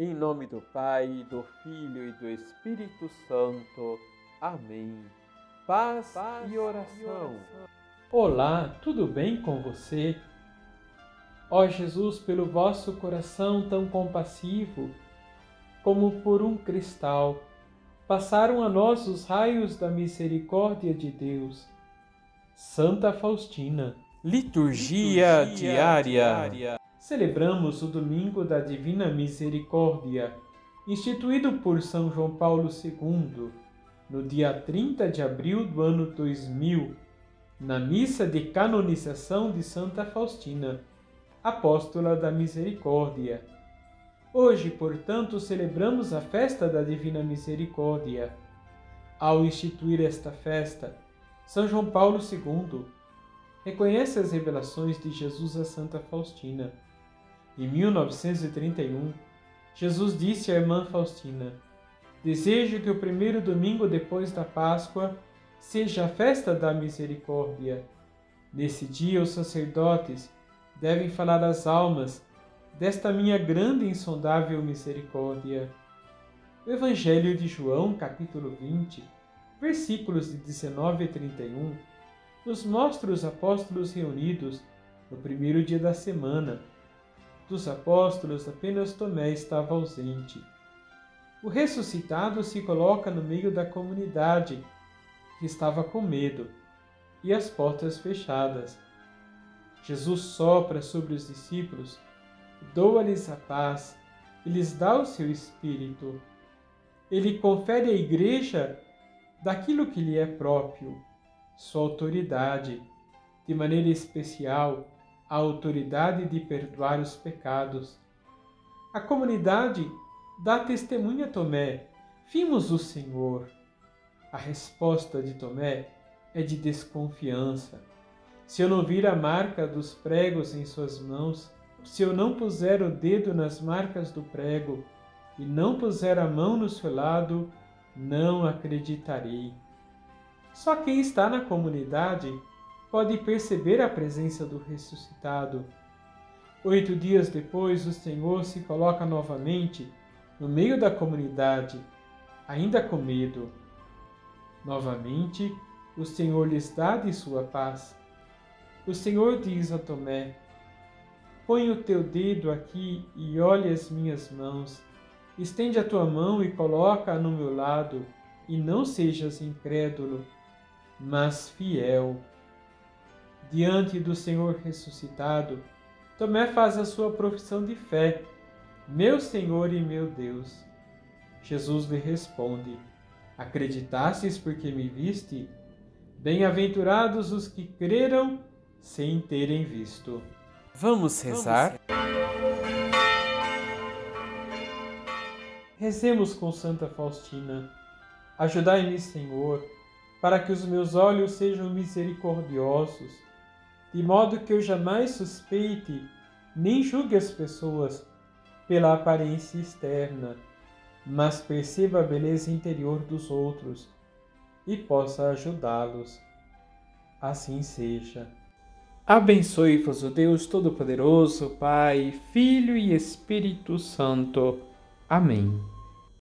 Em nome do Pai, do Filho e do Espírito Santo. Amém. Paz, Paz e, oração. e oração. Olá, tudo bem com você? Ó Jesus, pelo vosso coração tão compassivo, como por um cristal, passaram a nós os raios da misericórdia de Deus. Santa Faustina. Liturgia, Liturgia diária. diária. Celebramos o Domingo da Divina Misericórdia, instituído por São João Paulo II, no dia 30 de abril do ano 2000, na missa de canonização de Santa Faustina, apóstola da Misericórdia. Hoje, portanto, celebramos a festa da Divina Misericórdia. Ao instituir esta festa, São João Paulo II reconhece as revelações de Jesus a Santa Faustina. Em 1931, Jesus disse à irmã Faustina: Desejo que o primeiro domingo depois da Páscoa seja a festa da misericórdia. Nesse dia, os sacerdotes devem falar às almas desta minha grande e insondável misericórdia. O Evangelho de João, capítulo 20, versículos de 19 a 31, nos mostra os apóstolos reunidos no primeiro dia da semana. Dos apóstolos, apenas Tomé estava ausente. O ressuscitado se coloca no meio da comunidade, que estava com medo, e as portas fechadas. Jesus sopra sobre os discípulos, doa-lhes a paz e lhes dá o seu espírito. Ele confere à igreja daquilo que lhe é próprio sua autoridade, de maneira especial a autoridade de perdoar os pecados. A comunidade dá testemunha a Tomé: Vimos o Senhor. A resposta de Tomé é de desconfiança. Se eu não vir a marca dos pregos em suas mãos, se eu não puser o dedo nas marcas do prego e não puser a mão no seu lado, não acreditarei. Só quem está na comunidade pode perceber a presença do ressuscitado. Oito dias depois, o Senhor se coloca novamente no meio da comunidade, ainda com medo. Novamente, o Senhor lhes dá de sua paz. O Senhor diz a Tomé: Põe o teu dedo aqui e olhe as minhas mãos. Estende a tua mão e coloca-a no meu lado, e não sejas incrédulo, mas fiel. Diante do Senhor ressuscitado, Tomé faz a sua profissão de fé: Meu Senhor e meu Deus. Jesus lhe responde: Acreditastes porque me viste? Bem-aventurados os que creram sem terem visto. Vamos rezar? Rezemos com Santa Faustina. Ajudai-me, Senhor para que os meus olhos sejam misericordiosos, de modo que eu jamais suspeite nem julgue as pessoas pela aparência externa, mas perceba a beleza interior dos outros e possa ajudá-los. Assim seja. Abençoe-vos o Deus Todo-Poderoso, Pai, Filho e Espírito Santo. Amém.